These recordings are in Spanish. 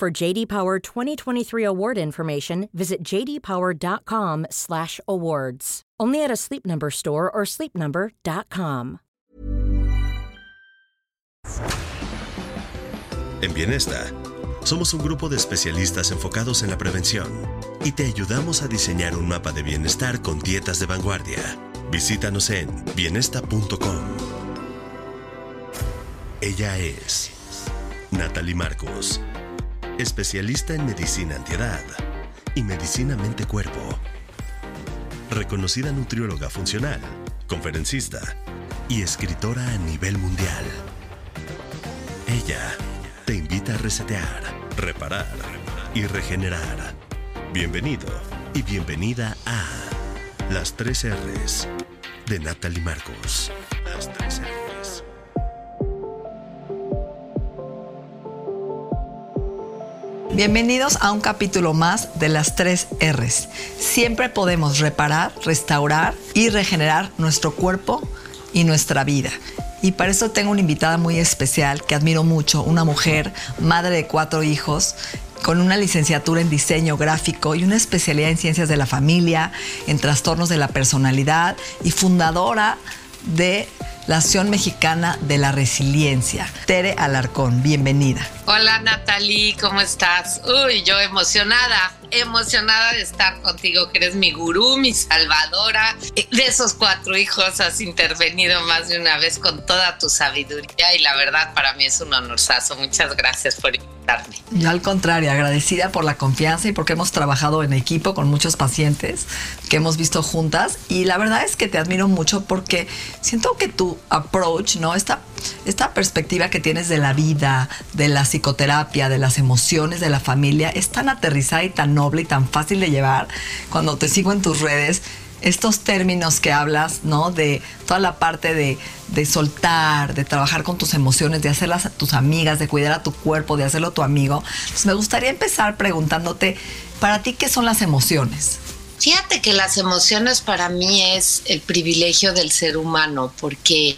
For JD Power 2023 award information, visit jdpower.com/awards. Only at a Sleep Number store or sleepnumber.com. En Bienesta, somos un grupo de especialistas enfocados en la prevención y te ayudamos a diseñar un mapa de bienestar con dietas de vanguardia. Visítanos en bienesta.com. Ella es Natalie Marcos, especialista en medicina antiedad y medicina mente-cuerpo. Reconocida nutrióloga funcional, conferencista y escritora a nivel mundial. Ella te invita a resetear, reparar y regenerar. Bienvenido y bienvenida a Las 3 R's de Natalie Marcos. Bienvenidos a un capítulo más de las 3 R's. Siempre podemos reparar, restaurar y regenerar nuestro cuerpo y nuestra vida. Y para eso tengo una invitada muy especial que admiro mucho, una mujer, madre de cuatro hijos, con una licenciatura en diseño gráfico y una especialidad en ciencias de la familia, en trastornos de la personalidad y fundadora de la Acción Mexicana de la Resiliencia. Tere Alarcón, bienvenida. Hola Natalie, ¿cómo estás? Uy, yo emocionada, emocionada de estar contigo, que eres mi gurú, mi salvadora. De esos cuatro hijos has intervenido más de una vez con toda tu sabiduría y la verdad para mí es un honorazo. Muchas gracias por Yo al contrario, agradecida por la confianza y porque hemos trabajado en equipo con muchos pacientes que hemos visto juntas y la verdad es que te admiro mucho porque siento que tu approach, ¿no? Esta, esta perspectiva que tienes de la vida, de la psicoterapia, de las emociones, de la familia, es tan aterrizada y tan noble y tan fácil de llevar cuando te sigo en tus redes. Estos términos que hablas, ¿no? De toda la parte de, de soltar, de trabajar con tus emociones, de hacerlas a tus amigas, de cuidar a tu cuerpo, de hacerlo tu amigo. Entonces me gustaría empezar preguntándote, para ti, ¿qué son las emociones? Fíjate que las emociones para mí es el privilegio del ser humano, porque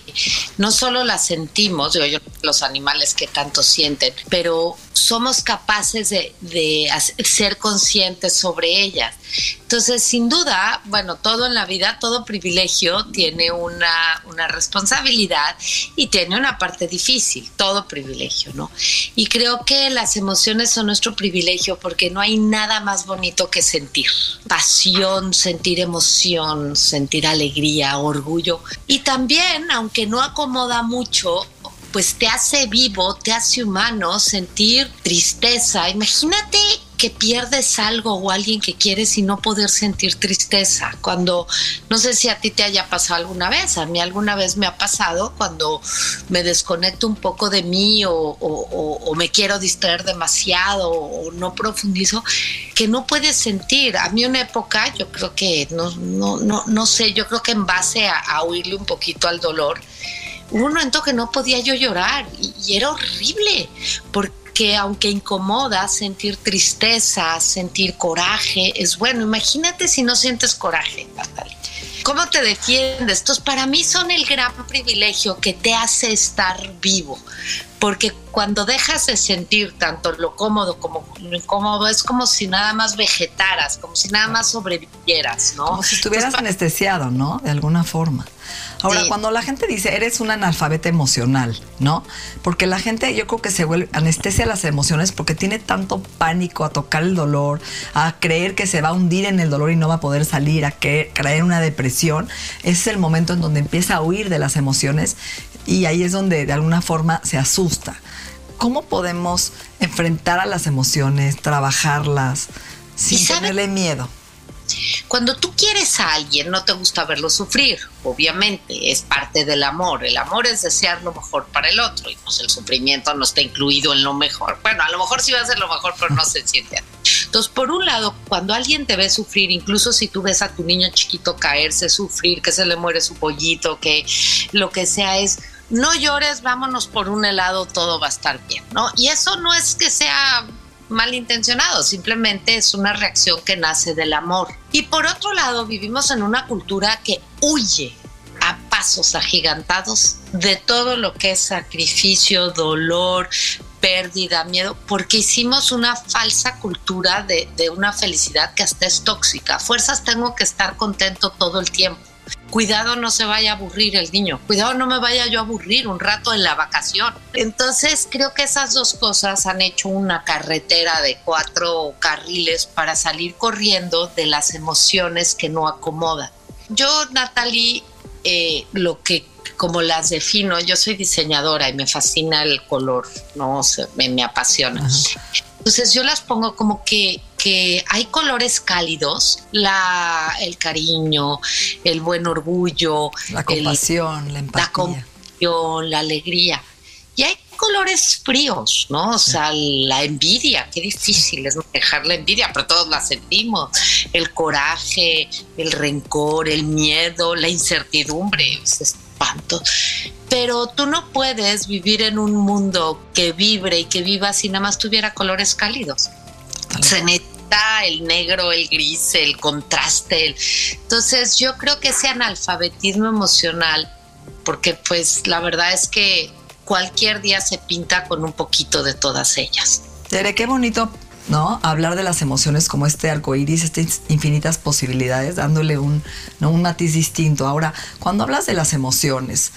no solo las sentimos, yo, los animales que tanto sienten, pero somos capaces de, de ser conscientes sobre ellas. Entonces, sin duda, bueno, todo en la vida, todo privilegio tiene una, una, responsabilidad y tiene una parte difícil, todo privilegio, ¿no? Y creo que las emociones son nuestro privilegio porque no hay nada más bonito que sentir. Pasión, sentir emoción, sentir alegría, orgullo. Y también, aunque no acomoda mucho, pues te hace vivo, te hace humano sentir tristeza. Imagínate que pierdes algo o alguien que quieres y no poder sentir tristeza. Cuando, no sé si a ti te haya pasado alguna vez, a mí alguna vez me ha pasado cuando me desconecto un poco de mí o, o me quiero distraer demasiado o no profundizo, que no puedes sentir. A mí una época, yo creo que, no, no, no, no sé, yo creo que en base a, a huirle un poquito al dolor, hubo un momento que no podía yo llorar y, y era horrible porque aunque incomoda sentir tristeza, sentir coraje, es bueno. Imagínate si no sientes coraje, Natalia. ¿Cómo te defiendes? Estos para mí son el gran privilegio que te hace estar vivo, porque cuando dejas de sentir tanto lo cómodo como lo incómodo, es como si nada más vegetaras, como si nada más sobrevivieras, ¿no? Como si estuvieras Entonces, anestesiado, ¿no? De alguna forma. Ahora, sí. cuando la gente dice, eres un analfabeta emocional, ¿no? Porque la gente yo creo que se vuelve anestesia las emociones porque tiene tanto pánico a tocar el dolor, a creer que se va a hundir en el dolor y no va a poder salir, a creer una depresión. Ese es el momento en donde empieza a huir de las emociones y ahí es donde de alguna forma se asusta. ¿Cómo podemos enfrentar a las emociones, trabajarlas sin tenerle miedo? Cuando tú quieres a alguien, no te gusta verlo sufrir, obviamente, es parte del amor. El amor es desear lo mejor para el otro y pues el sufrimiento no está incluido en lo mejor. Bueno, a lo mejor sí va a ser lo mejor, pero no se siente Entonces, por un lado, cuando alguien te ve sufrir, incluso si tú ves a tu niño chiquito caerse, sufrir, que se le muere su pollito, que lo que sea es no llores, vámonos por un helado, todo va a estar bien, ¿no? Y eso no es que sea malintencionado, simplemente es una reacción que nace del amor. Y por otro lado, vivimos en una cultura que huye a pasos agigantados de todo lo que es sacrificio, dolor, pérdida, miedo, porque hicimos una falsa cultura de, de una felicidad que hasta es tóxica. fuerzas tengo que estar contento todo el tiempo cuidado no se vaya a aburrir el niño, cuidado no me vaya yo a aburrir un rato en la vacación. Entonces creo que esas dos cosas han hecho una carretera de cuatro carriles para salir corriendo de las emociones que no acomodan. Yo, Natalie, eh, lo que como las defino, yo soy diseñadora y me fascina el color, no me, me apasiona. Entonces yo las pongo como que que hay colores cálidos, la, el cariño, el buen orgullo, la compasión, la empatía. La compasión, la alegría. Y hay colores fríos, ¿no? O sea, la envidia, qué difícil es dejar la envidia, pero todos la sentimos. El coraje, el rencor, el miedo, la incertidumbre, ese espanto. Pero tú no puedes vivir en un mundo que vibre y que viva si nada más tuviera colores cálidos. Se el negro, el gris, el contraste. Entonces yo creo que ese analfabetismo emocional, porque pues la verdad es que cualquier día se pinta con un poquito de todas ellas. Tere, qué bonito ¿no? Hablar de las emociones como este arco iris, estas infinitas posibilidades, dándole un, ¿no? un matiz distinto. Ahora, cuando hablas de las emociones,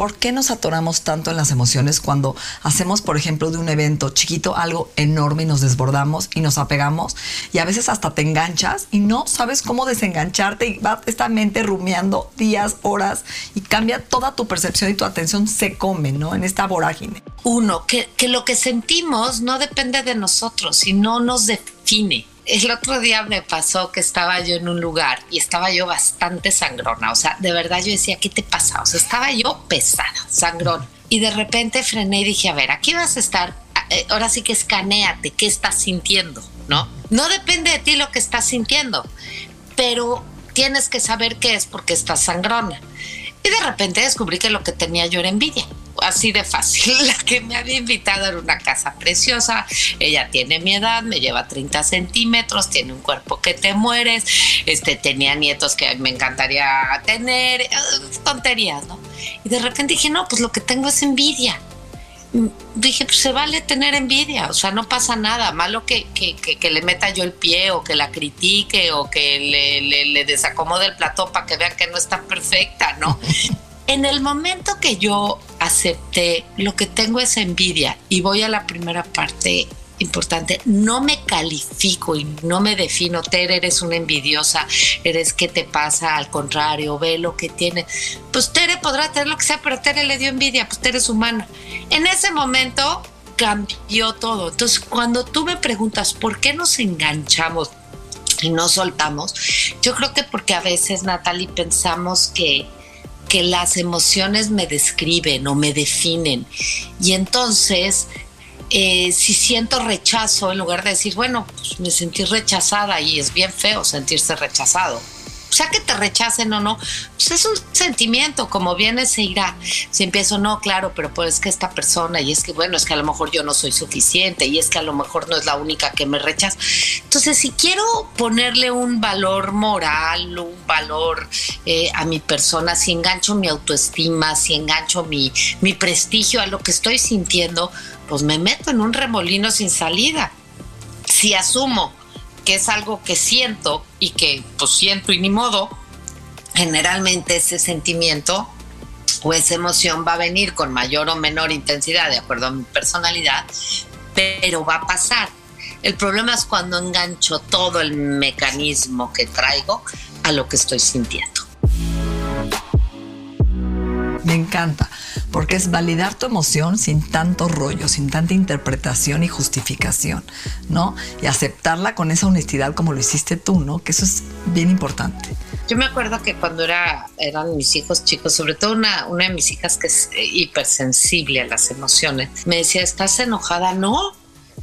¿Por qué nos atoramos tanto en las emociones cuando hacemos, por ejemplo, de un evento chiquito algo enorme y nos desbordamos y nos apegamos y a veces hasta te enganchas y no sabes cómo desengancharte y va esta mente rumiando días, horas y cambia toda tu percepción y tu atención se come, ¿no? En esta vorágine. Uno, que, que lo que sentimos no depende de nosotros y no nos define el otro día me pasó que estaba yo en un lugar y estaba yo bastante sangrona. O sea, de verdad yo decía, ¿qué te pasa? O sea, estaba yo pesada, sangrón. Y de repente frené y dije, a ver, aquí vas a estar. Eh, ahora sí que escaneate, ¿qué estás sintiendo? ¿No? No depende de ti lo que estás sintiendo, pero tienes que saber qué es porque estás sangrona. Y de repente descubrí que lo que tenía yo era envidia así de fácil. La que me había invitado era una casa preciosa. Ella tiene mi edad, me lleva 30 centímetros, tiene un cuerpo que te mueres. Este tenía nietos que me encantaría tener, eh, tonterías, ¿no? Y de repente dije, no, pues lo que tengo es envidia. Mm, dije, pues se vale tener envidia, o sea, no pasa nada. Malo que, que, que, le meta yo el pie o que la critique o que le, desacomode el plató para que vean que no está perfecta, ¿no? En el momento que yo acepté lo que tengo es envidia y voy a la primera parte importante, no me califico y no me defino, Tere, eres una envidiosa, eres qué te pasa, al contrario, ve lo que tiene. Pues Tere podrá tener lo que sea, pero Tere le dio envidia, pues Tere es humana. En ese momento cambió todo. Entonces, cuando tú me preguntas por qué nos enganchamos y no soltamos, yo creo que porque a veces, Natalie, pensamos que que las emociones me describen o me definen. Y entonces, eh, si siento rechazo, en lugar de decir, bueno, pues me sentí rechazada y es bien feo sentirse rechazado sea que te rechacen o no, pues es un sentimiento, como viene se irá. Si empiezo, no, claro, pero pues que esta persona, y es que bueno, es que a lo mejor yo no soy suficiente, y es que a lo mejor no es la única que me rechaza. Entonces, si quiero ponerle un valor moral, un valor eh, a mi persona, si engancho mi autoestima, si engancho mi, mi prestigio a lo que estoy sintiendo, pues me meto en un remolino sin salida. Si asumo que es algo que siento y que pues siento y ni modo, generalmente ese sentimiento o esa emoción va a venir con mayor o menor intensidad de acuerdo a mi personalidad, pero va a pasar. El problema es cuando engancho todo el mecanismo que traigo a lo que estoy sintiendo. Me encanta porque es validar tu emoción sin tanto rollo, sin tanta interpretación y justificación, ¿no? Y aceptarla con esa honestidad como lo hiciste tú, ¿no? Que eso es bien importante. Yo me acuerdo que cuando era, eran mis hijos chicos, sobre todo una, una de mis hijas que es hipersensible a las emociones, me decía, ¿estás enojada? No.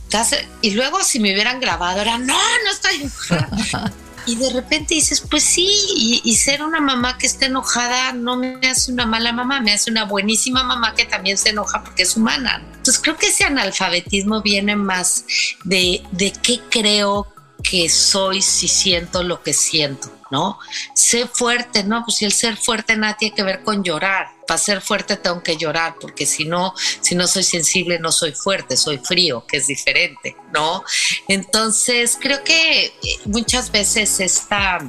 ¿Estás? Y luego si me hubieran grabado era, no, no estoy enojada. y de repente dices, pues sí, y, ser una mamá que esté enojada no me hace una mala mamá, me hace una buenísima mamá que también se enoja porque es humana. Entonces creo que ese analfabetismo viene más de, de qué creo que soy si siento lo que siento, ¿no? Sé fuerte, ¿no? Pues si el ser fuerte nada tiene que ver con llorar. Para ser fuerte tengo que llorar, porque si no, si no soy sensible, no soy fuerte, soy frío, que es diferente, ¿no? Entonces, creo que eh, muchas veces esta,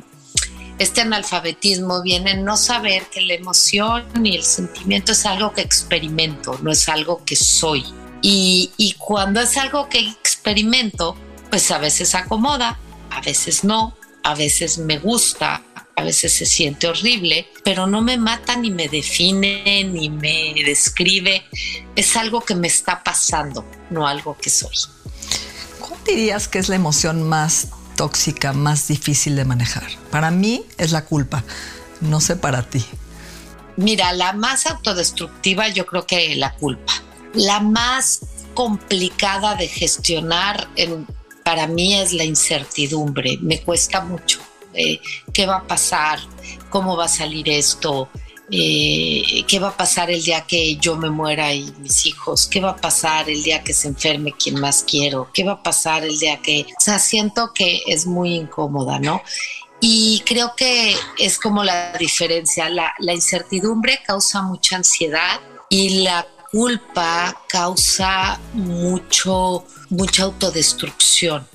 este analfabetismo viene en no saber que la emoción y el sentimiento es algo que experimento, no es algo que soy. Y, y cuando es algo que experimento, pues a veces acomoda, a veces no, a veces me gusta, a veces se siente horrible, pero no me mata ni me define ni me describe. Es algo que me está pasando, no algo que soy. ¿Cuál dirías que es la emoción más tóxica, más difícil de manejar? Para mí es la culpa, no sé para ti. Mira, la más autodestructiva yo creo que la culpa. La más complicada de gestionar en para mí es la incertidumbre. Me cuesta mucho. Eh, ¿Qué va a pasar? ¿Cómo va a salir esto? Eh, ¿Qué va a pasar el día que yo me muera y mis hijos? ¿Qué va a pasar el día que se enferme quien más quiero? ¿Qué va a pasar el día que... O sea, siento que es muy incómoda, ¿no? Y creo que es como la diferencia. La, la incertidumbre causa mucha ansiedad y la culpa causa mucho, mucha autodestrucción.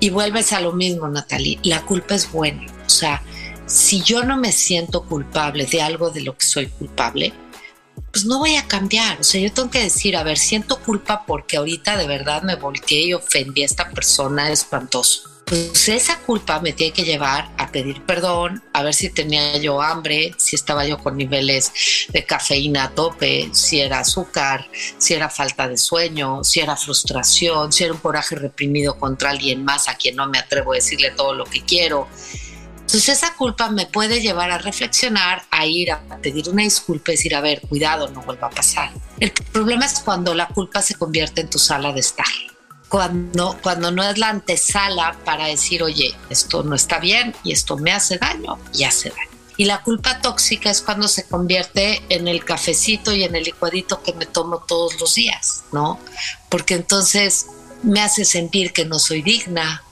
Y vuelves a lo mismo, Natalie, la culpa es buena. O sea, si yo no me siento culpable de algo de lo que soy culpable, pues no voy a cambiar. O sea, yo tengo que decir, a ver, siento culpa porque ahorita de verdad me volteé y ofendí a esta persona espantoso pues esa culpa me tiene que llevar a pedir perdón, a ver si tenía yo hambre, si estaba yo con niveles de cafeína a tope, si era azúcar, si era falta de sueño, si era frustración, si era un coraje reprimido contra alguien más a quien no me atrevo a decirle todo lo que quiero. Entonces esa culpa me puede llevar a reflexionar, a ir a pedir una disculpa y decir, a ver, cuidado, no vuelva a pasar. El problema es cuando la culpa se convierte en tu sala de estar cuando, cuando no es la antesala para decir, oye, esto no está bien y esto me hace daño y hace daño. Y la culpa tóxica es cuando se convierte en el cafecito y en el licuadito que me tomo todos los días, ¿no? Porque entonces me hace sentir que no soy digna,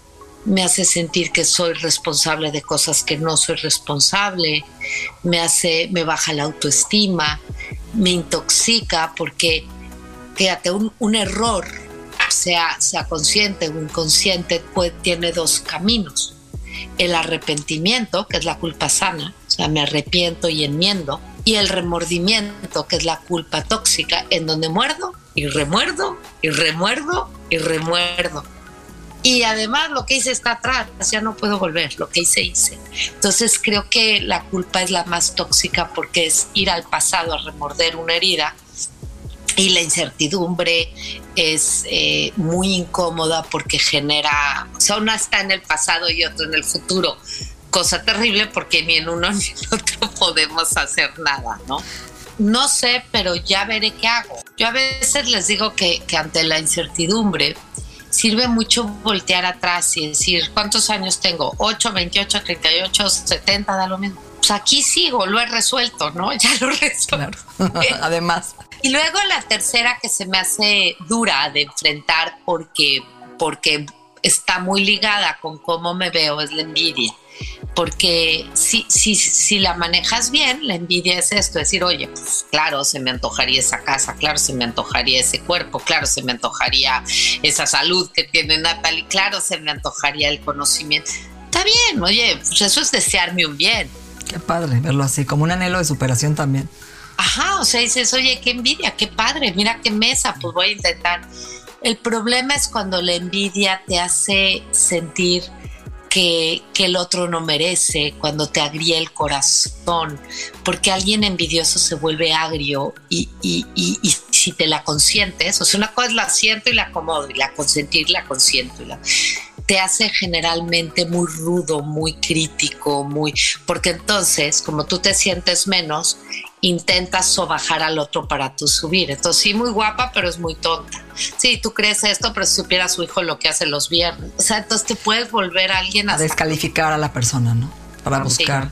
me hace sentir que soy responsable de cosas que no soy responsable, me hace, me baja la autoestima, me intoxica porque, fíjate, un, un error sea, consciente o inconsciente, pues tiene dos caminos. El arrepentimiento, que es la culpa sana, o sea, me arrepiento y enmiendo, y el remordimiento, que es la culpa tóxica, en donde muerdo y remuerdo y remuerdo y remuerdo. Y además lo que hice está atrás, ya no puedo volver, lo que hice hice. Entonces creo que la culpa es la más tóxica porque es ir al pasado a remorder una herida y la incertidumbre es eh, muy incómoda porque genera, o sea, está en el pasado y otro en el futuro, cosa terrible porque ni en uno ni en otro podemos hacer nada, ¿no? No sé, pero ya veré qué hago. Yo a veces les digo que, que ante la incertidumbre sirve mucho voltear atrás y decir, ¿cuántos años tengo? 8, 28, 38, 70, da lo mismo. Pues aquí sigo, lo he resuelto, ¿no? Ya lo resuelto. Además. Y luego la tercera que se me hace dura de enfrentar porque, porque está muy ligada con cómo me veo es la envidia. Porque si, si, si la manejas bien, la envidia es esto, decir, oye, pues claro, se me antojaría esa casa, claro, se me antojaría ese cuerpo, claro, se me antojaría esa salud que tiene Natalie, claro, se me antojaría el conocimiento. Está bien, oye, pues eso es desearme un bien. Qué padre verlo así, como un anhelo de superación también. Ajá, o sea, dices, oye, qué envidia, qué padre, mira qué mesa, pues voy a intentar. El problema es cuando la envidia te hace sentir que, el otro no merece, cuando te agría el corazón, porque alguien envidioso se vuelve agrio y, si te la consientes, o sea, una cosa la siento y la acomodo, y la consentir la consiento, y la, te hace generalmente muy rudo, muy crítico, muy, porque entonces, como tú te sientes menos, intentas sobajar al otro para tú subir. Entonces, sí, muy guapa, pero es muy tonta. Sí, tú crees esto, pero si supiera su hijo lo que hace los viernes. O sea, entonces te puedes volver a alguien a... descalificar a la persona, ¿no? Para buscar.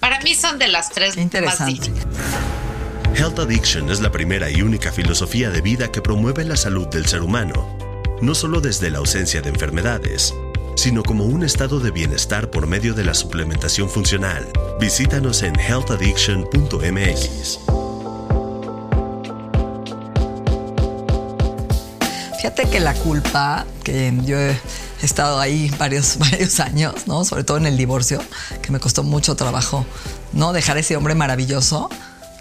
Para mí son de las tres interesante. Health Addiction es la primera y única filosofía de vida que promueve la salud del ser humano, no solo desde la ausencia de enfermedades, sino como un estado de bienestar por medio de la suplementación funcional. Visítanos en healthaddiction.mx. Fíjate que la culpa, que yo he estado ahí varios, varios años, ¿no? Sobre todo en el divorcio, que me costó mucho trabajo, ¿no? Dejar ese hombre maravilloso,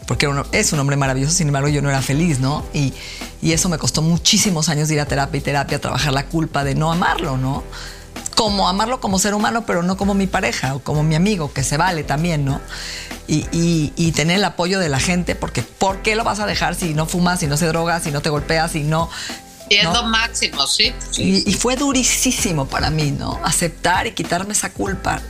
porque es un hombre maravilloso, sin embargo yo no era feliz, ¿no? Y, y eso me costó muchísimos años ir a terapia y terapia, trabajar la culpa de no amarlo, ¿no? Como amarlo como ser humano, pero no como mi pareja o como mi amigo, que se vale también, ¿no? Y, tener el apoyo de la gente, porque ¿por qué lo vas a dejar si no fumas, si no se droga, si no te golpeas, si no... Y es lo máximo, sí. Y, y, fue durísimo para mí, ¿no? Aceptar y quitarme esa culpa.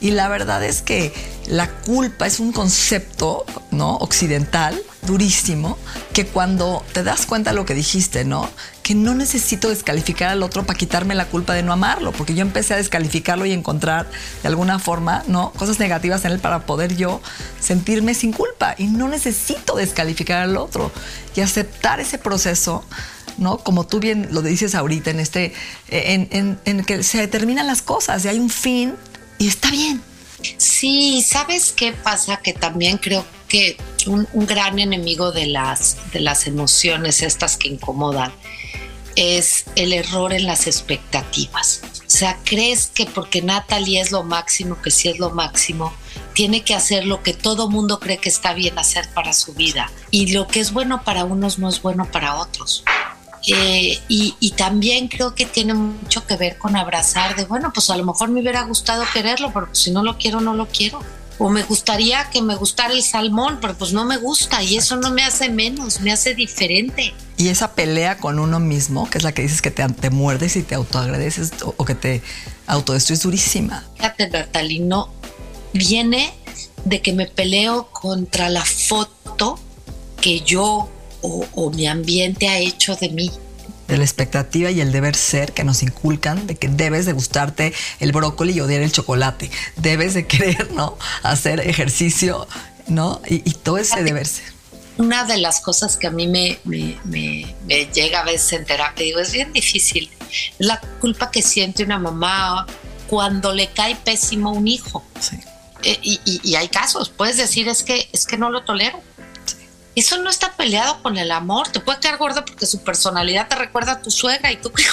Y la verdad es que la culpa es un concepto, ¿no? Occidental, durísimo, que cuando te das cuenta de lo que dijiste, ¿no? que no necesito descalificar al otro para quitarme la culpa de no amarlo, porque yo empecé a descalificarlo y encontrar de alguna forma, ¿no? Cosas negativas en él para poder yo sentirme sin culpa y no necesito descalificar al otro y aceptar ese proceso. ¿No? Como tú bien lo dices ahorita, en este, en, en, que se determinan las cosas y hay un fin y está bien. Sí, ¿sabes qué pasa? Que también creo que un, un, gran enemigo de las, de las emociones estas que incomodan es el error en las expectativas. O sea, crees que porque Natalie es lo máximo, que sí es lo máximo, tiene que hacer lo que todo mundo cree que está bien hacer para su vida. Y lo que es bueno para unos no es bueno para otros. Eh, y, y, también creo que tiene mucho que ver con abrazar de, bueno, pues a lo mejor me hubiera gustado quererlo, pero si no lo quiero, no lo quiero o me gustaría que me gustara el salmón, pero pues no me gusta y eso no me hace menos, me hace diferente. Y esa pelea con uno mismo, que es la que dices que te, te muerdes y te autoagradeces o, que te autodestruyes durísima. Fíjate, Bertalino, viene de que me peleo contra la foto que yo o, o mi ambiente ha hecho de mí de la expectativa y el deber ser que nos inculcan de que debes de gustarte el brócoli y odiar el chocolate, debes de querer, ¿no? Hacer ejercicio, ¿no? Y, todo ese deber ser. Una de las cosas que a mí me, me, llega a veces en terapia, digo, es bien difícil, es la culpa que siente una mamá cuando le cae pésimo un hijo. Sí. Eh, y, y, hay casos, puedes decir, es que, es que no lo tolero eso no está peleado con el amor. Te puede quedar gordo porque su personalidad te recuerda a tu suegra y tú qué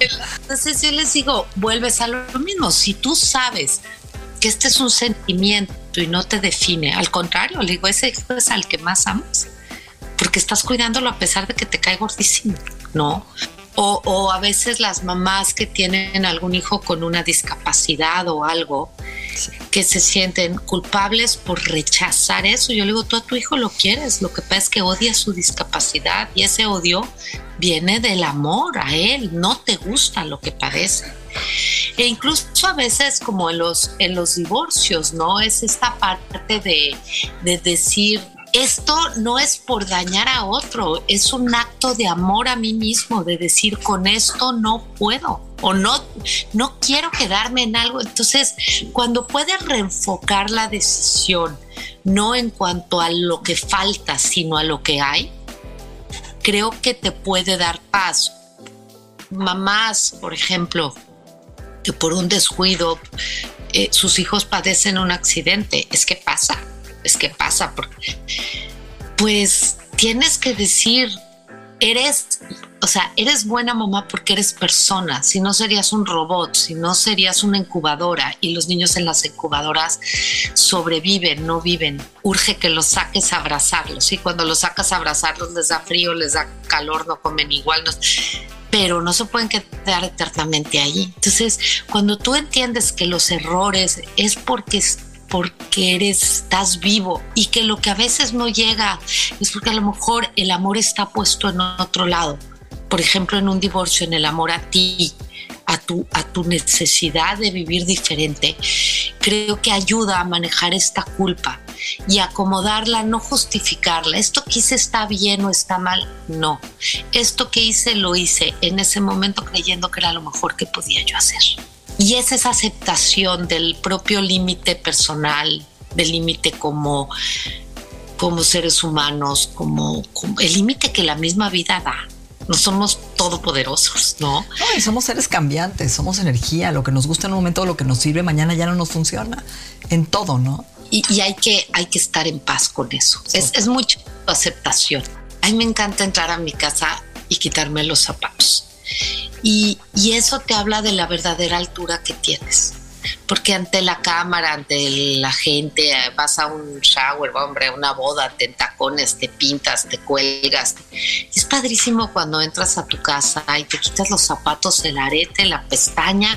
Entonces yo les digo, vuelves a lo mismo. Si tú sabes que este es un sentimiento y no te define, al contrario, le digo, ese hijo es al que más amas, porque estás cuidándolo a pesar de que te cae gordísimo, ¿no? O, a veces las mamás que tienen algún hijo con una discapacidad o algo, que se sienten culpables por rechazar eso. Yo le digo, tú a tu hijo lo quieres, lo que pasa es que odia su discapacidad y ese odio viene del amor a él, no te gusta lo que parece. E incluso a veces como en los, en los divorcios, ¿no? Es esta parte de, de decir, esto no es por dañar a otro, es un acto de amor a mí mismo, de decir con esto no puedo o no, no quiero quedarme en algo. Entonces, cuando puedes reenfocar la decisión, no en cuanto a lo que falta, sino a lo que hay, creo que te puede dar paz. Mamás, por ejemplo, que por un descuido eh, sus hijos padecen un accidente, es que pasa es que pasa, porque pues tienes que decir, eres, o sea, eres buena mamá porque eres persona, si no serías un robot, si no serías una incubadora y los niños en las incubadoras sobreviven, no viven. Urge que los saques a abrazarlos y cuando los sacas a abrazarlos les da frío, les da calor, no comen igual. pero no se pueden quedar eternamente ahí. Entonces, cuando tú entiendes que los errores es porque porque eres, estás vivo y que lo que a veces no llega es porque a lo mejor el amor está puesto en otro lado. Por ejemplo, en un divorcio, en el amor a ti, a tu, a tu necesidad de vivir diferente, creo que ayuda a manejar esta culpa y acomodarla, no justificarla. Esto que hice está bien o está mal, no. Esto que hice lo hice en ese momento creyendo que era lo mejor que podía yo hacer. Y es esa aceptación del propio límite personal, del límite como, como seres humanos, como, el límite que la misma vida da. No somos todopoderosos, ¿no? No, y somos seres cambiantes, somos energía, lo que nos gusta en un momento, lo que nos sirve mañana ya no nos funciona, en todo, ¿no? Y, hay, que, hay que estar en paz con eso. Es, es mucha aceptación. A mí me encanta entrar a mi casa y quitarme los zapatos y, eso te habla de la verdadera altura que tienes. Porque ante la cámara, ante la gente, vas a un shower, hombre, una boda, te tacones, te pintas, te cuelgas. Es padrísimo cuando entras a tu casa y te quitas los zapatos, el arete, la pestaña.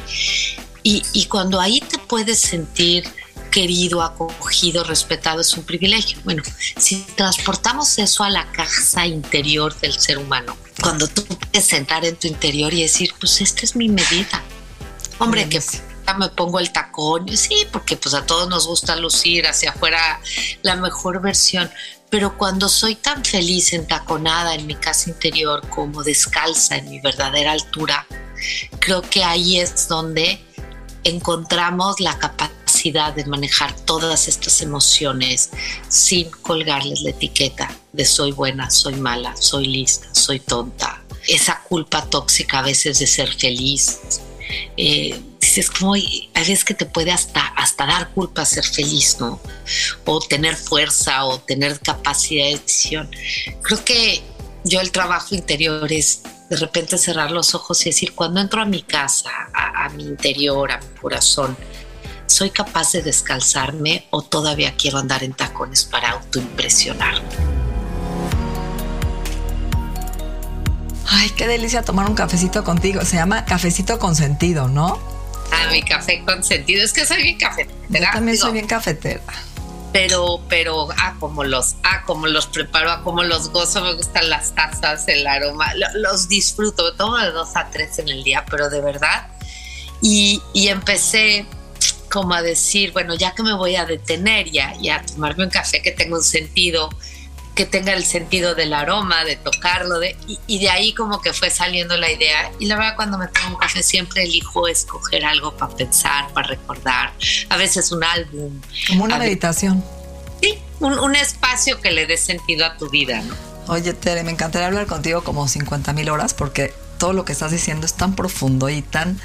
Y, y cuando ahí te puedes sentir querido, acogido, respetado, es un privilegio. Bueno, si transportamos eso a la casa interior del ser humano, cuando tú puedes sentar en tu interior y decir, pues esta es mi medida. Hombre, que me pongo el tacón, sí, porque pues a todos nos gusta lucir hacia afuera la mejor versión, pero cuando soy tan feliz entaconada en mi casa interior como descalza en mi verdadera altura, creo que ahí es donde encontramos la capacidad de manejar todas estas emociones sin colgarles la etiqueta de soy buena, soy mala, soy lista, soy tonta. Esa culpa tóxica a veces de ser feliz. Eh, dices como hay veces que te puede hasta, hasta dar culpa ser feliz, ¿no? O tener fuerza o tener capacidad de decisión. Creo que yo el trabajo interior es de repente cerrar los ojos y decir, cuando entro a mi casa, a mi interior, a mi corazón, ¿Soy capaz de descalzarme o todavía quiero andar en tacones para autoimpresionarme? Ay, qué delicia tomar un cafecito contigo. Se llama cafecito con sentido, ¿no? Ah, mi café con sentido. Es que soy bien cafetera. Yo también soy bien cafetera. Pero, pero, ah, como los, ah, como los preparo, ah, como los gozo, me gustan las tazas, el aroma, los disfruto, tomo de dos a tres en el día, pero de verdad. Y, y empecé como a decir, bueno, ya que me voy a detener ya, y a tomarme un café que tenga un sentido, que tenga el sentido del aroma, de tocarlo, de, y, de ahí como que fue saliendo la idea. Y la verdad, cuando me tomo un café siempre elijo escoger algo para pensar, para recordar, a veces un álbum. Como una meditación. sí, un, un, espacio que le dé sentido a tu vida, ¿no? Oye, Tere, me encantaría hablar contigo como 50 mil horas porque todo lo que estás diciendo es tan profundo y tan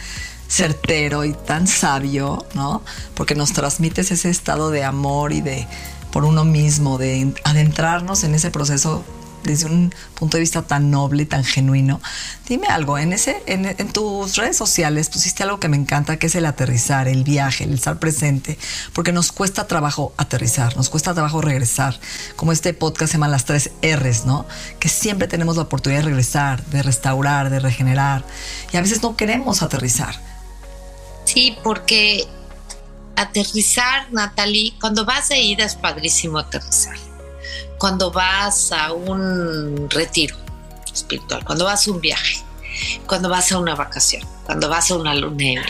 certero y tan sabio, ¿no? Porque nos transmites ese estado de amor y de por uno mismo, de adentrarnos en ese proceso desde un punto de vista tan noble y tan genuino. Dime algo, en, ese, en, en, tus redes sociales pusiste algo que me encanta, que es el aterrizar, el viaje, el estar presente, porque nos cuesta trabajo aterrizar, nos cuesta trabajo regresar, como este podcast se llama Las Tres R's, ¿no? Que siempre tenemos la oportunidad de regresar, de restaurar, de regenerar, y a veces no queremos aterrizar. Sí, porque aterrizar, Natalie, cuando vas de ida es padrísimo aterrizar. Cuando vas a un retiro espiritual, cuando vas a un viaje, cuando vas a una vacación, cuando vas a una luna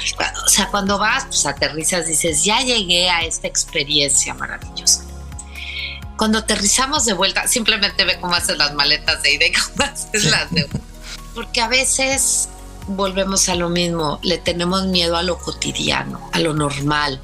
o sea, cuando vas, pues aterrizas, dices, ya llegué a esta experiencia maravillosa. Cuando aterrizamos de vuelta, simplemente ve cómo haces las maletas de ida y cómo haces las de vuelta. Porque a veces volvemos a lo mismo, le tenemos miedo a lo cotidiano, a lo normal.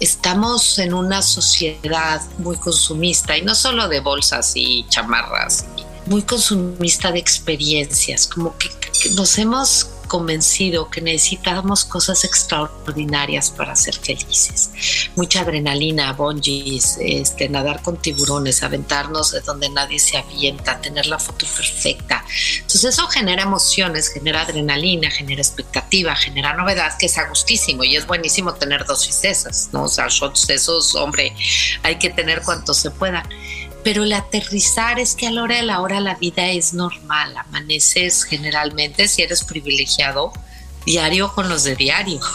Estamos en una sociedad muy consumista y no solo de bolsas y chamarras, muy consumista de experiencias, como que, nos hemos convencido que necesitamos cosas extraordinarias para ser felices. Mucha adrenalina, bungees, este, nadar con tiburones, aventarnos de donde nadie se avienta, tener la foto perfecta. Entonces eso genera emociones, genera adrenalina, genera expectativa, genera novedad, que es agustísimo y es buenísimo tener dosis esas, ¿no? O sea, shots esos, hombre, hay que tener cuanto se pueda pero el aterrizar es que a la hora de la hora la vida es normal, amaneces generalmente, si eres privilegiado, diario con los de diario.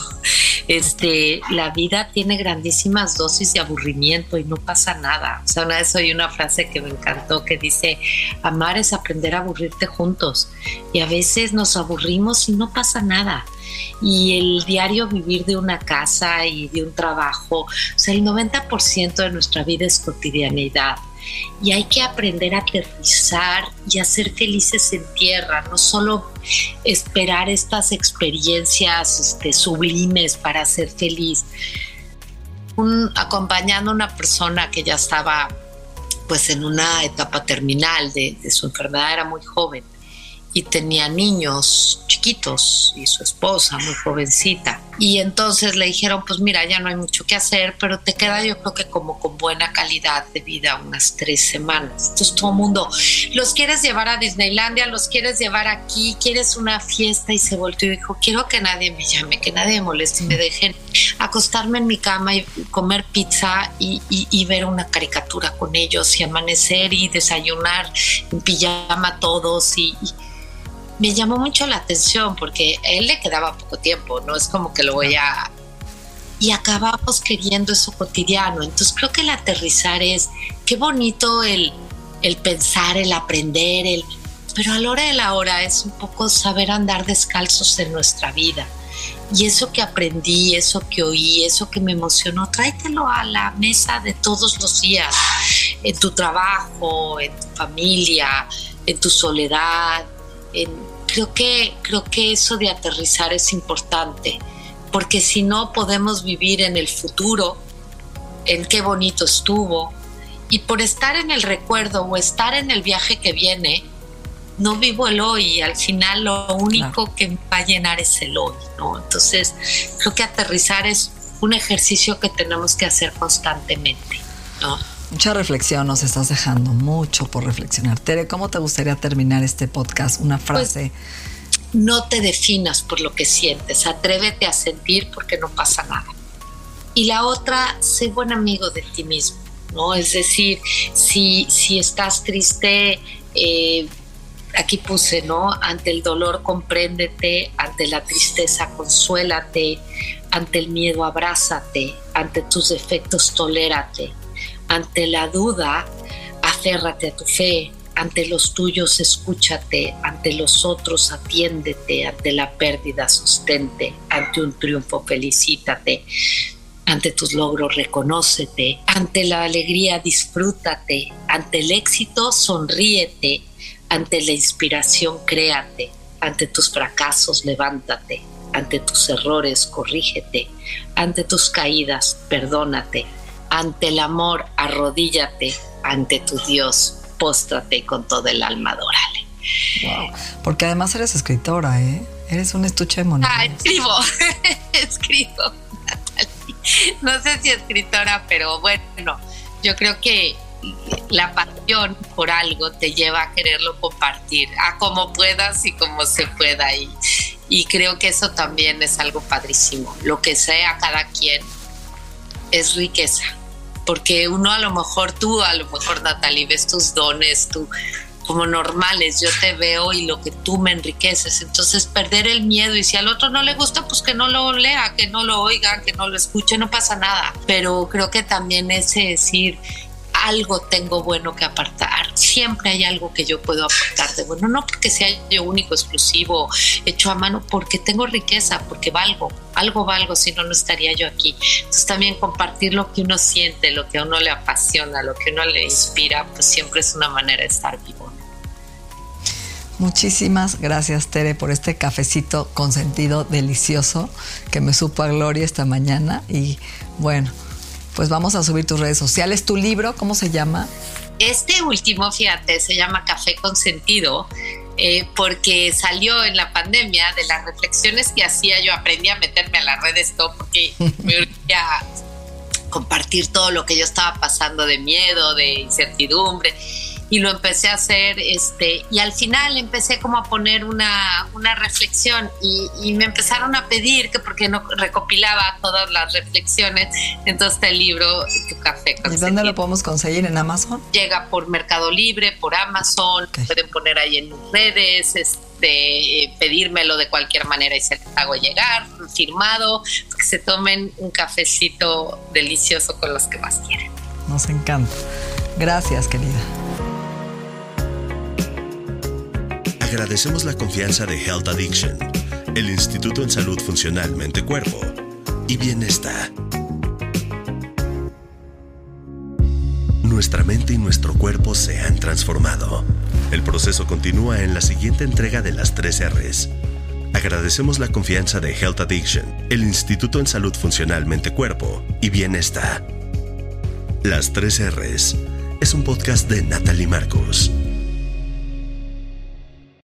Este, la vida tiene grandísimas dosis de aburrimiento y no pasa nada. O sea, una vez oí una frase que me encantó que dice, amar es aprender a aburrirte juntos. Y a veces nos aburrimos y no pasa nada. Y el diario vivir de una casa y de un trabajo, o sea, el 90% de nuestra vida es cotidianidad y hay que aprender a aterrizar y a ser felices en tierra, no solo esperar estas experiencias este, sublimes para ser feliz. acompañando a una persona que ya estaba pues en una etapa terminal de su enfermedad, era muy joven y tenía niños chiquitos y su esposa muy jovencita. Y entonces le dijeron, pues mira, ya no hay mucho que hacer, pero te queda yo creo que como con buena calidad de vida unas tres semanas. Entonces todo el mundo, los quieres llevar a Disneylandia, los quieres llevar aquí, quieres una fiesta y se volteó y dijo, quiero que nadie me llame, que nadie me moleste y me dejen acostarme en mi cama y comer pizza y, y ver una caricatura con ellos y amanecer y desayunar en pijama todos y, y me llamó mucho la atención porque a él le quedaba poco tiempo, no es como que lo voy a... Y acabamos queriendo eso cotidiano. Entonces creo que el aterrizar es, qué bonito el, el pensar, el aprender, el... Pero a la hora de la hora es un poco saber andar descalzos en nuestra vida. Y eso que aprendí, eso que oí, eso que me emocionó, tráetelo a la mesa de todos los días, en tu trabajo, en tu familia, en tu soledad, en, creo que, creo que eso de aterrizar es importante, porque si no podemos vivir en el futuro, en qué bonito estuvo, y por estar en el recuerdo o estar en el viaje que viene, no vivo el hoy, al final lo único que va a llenar es el hoy, ¿no? Entonces, creo que aterrizar es un ejercicio que tenemos que hacer constantemente, ¿no? Mucha reflexión nos estás dejando, mucho por reflexionar. Tere, ¿cómo te gustaría terminar este podcast? Una pues, frase. no te definas por lo que sientes, atrévete a sentir porque no pasa nada. Y la otra, sé buen amigo de ti mismo, ¿no? Es decir, si, si estás triste, eh, aquí puse, ¿no? Ante el dolor, compréndete, ante la tristeza, consuélate, ante el miedo, abrázate, ante tus defectos, tolérate ante la duda, aférrate a tu fe. Ante los tuyos, escúchate. Ante los otros, atiéndete. Ante la pérdida, sostente. Ante un triunfo, felicítate. Ante tus logros, reconócete. Ante la alegría, disfrútate. Ante el éxito, sonríete. Ante la inspiración, créate. Ante tus fracasos, levántate. Ante tus errores, corrígete. Ante tus caídas, perdónate ante el amor, arrodíllate ante tu Dios, póstrate con todo el alma adorale. Wow. Porque además eres escritora, ¿eh? Eres un estuche de monedas. Ah, escribo, escribo, No sé si escritora, pero bueno, yo creo que la pasión por algo te lleva a quererlo compartir, a como puedas y como se pueda. Y, y creo que eso también es algo padrísimo. Lo que sea cada quien es riqueza porque uno a lo mejor tú, a lo mejor Natalie, ves tus dones, tú como normales, yo te veo y lo que tú me enriqueces. Entonces, perder el miedo y si al otro no le gusta, pues que no lo lea, que no lo oiga, que no lo escuche, no pasa nada. Pero creo que también ese decir, algo tengo bueno que apartar. Siempre hay algo que yo puedo aportar de bueno, no porque sea yo único, exclusivo, hecho a mano, porque tengo riqueza, porque valgo, algo valgo, si no, no estaría yo aquí. Entonces también compartir lo que uno siente, lo que a uno le apasiona, lo que a uno le inspira, pues siempre es una manera de estar vivo. Muchísimas gracias, Tere, por este cafecito con sentido delicioso que me supo a gloria esta mañana. Y bueno, pues vamos a subir tus redes sociales. ¿Tu libro cómo se llama? Este último, fíjate, se llama Café con Sentido. Eh, porque salió en la pandemia de las reflexiones que hacía, yo aprendí a meterme a las redes todo porque me urgía compartir todo lo que yo estaba pasando de miedo, de incertidumbre. Y lo empecé a hacer, este, y al final empecé como a poner una, una reflexión y, y, me empezaron a pedir que porque no recopilaba todas las reflexiones, entonces el libro Tu café. ¿Y dónde lo podemos conseguir? ¿En Amazon? Llega por Mercado Libre, por Amazon, pueden poner ahí en redes, este, pedírmelo de cualquier manera y se les hago llegar, firmado, que se tomen un cafecito delicioso con los que más quieren. Nos encanta. Gracias, querida. Agradecemos la confianza de Health Addiction, el Instituto en Salud Funcional Mente Cuerpo y Bienestar. Nuestra mente y nuestro cuerpo se han transformado. El proceso continúa en la siguiente entrega de las 3 R's. Agradecemos la confianza de Health Addiction, el Instituto en Salud Funcional Mente Cuerpo y Bienestar. Las 3 R's es un podcast de Natalie Marcos.